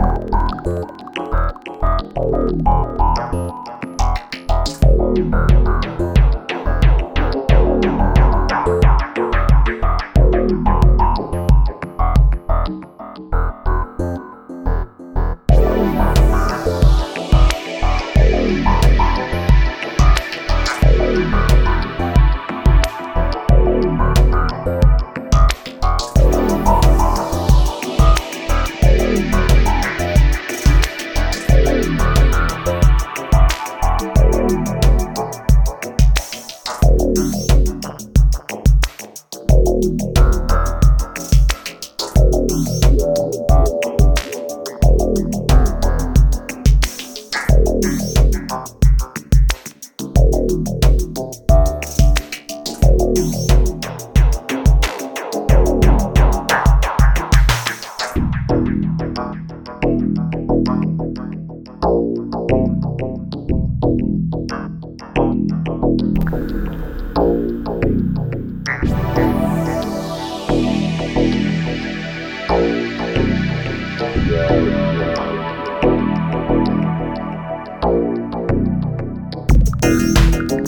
Bye. Thank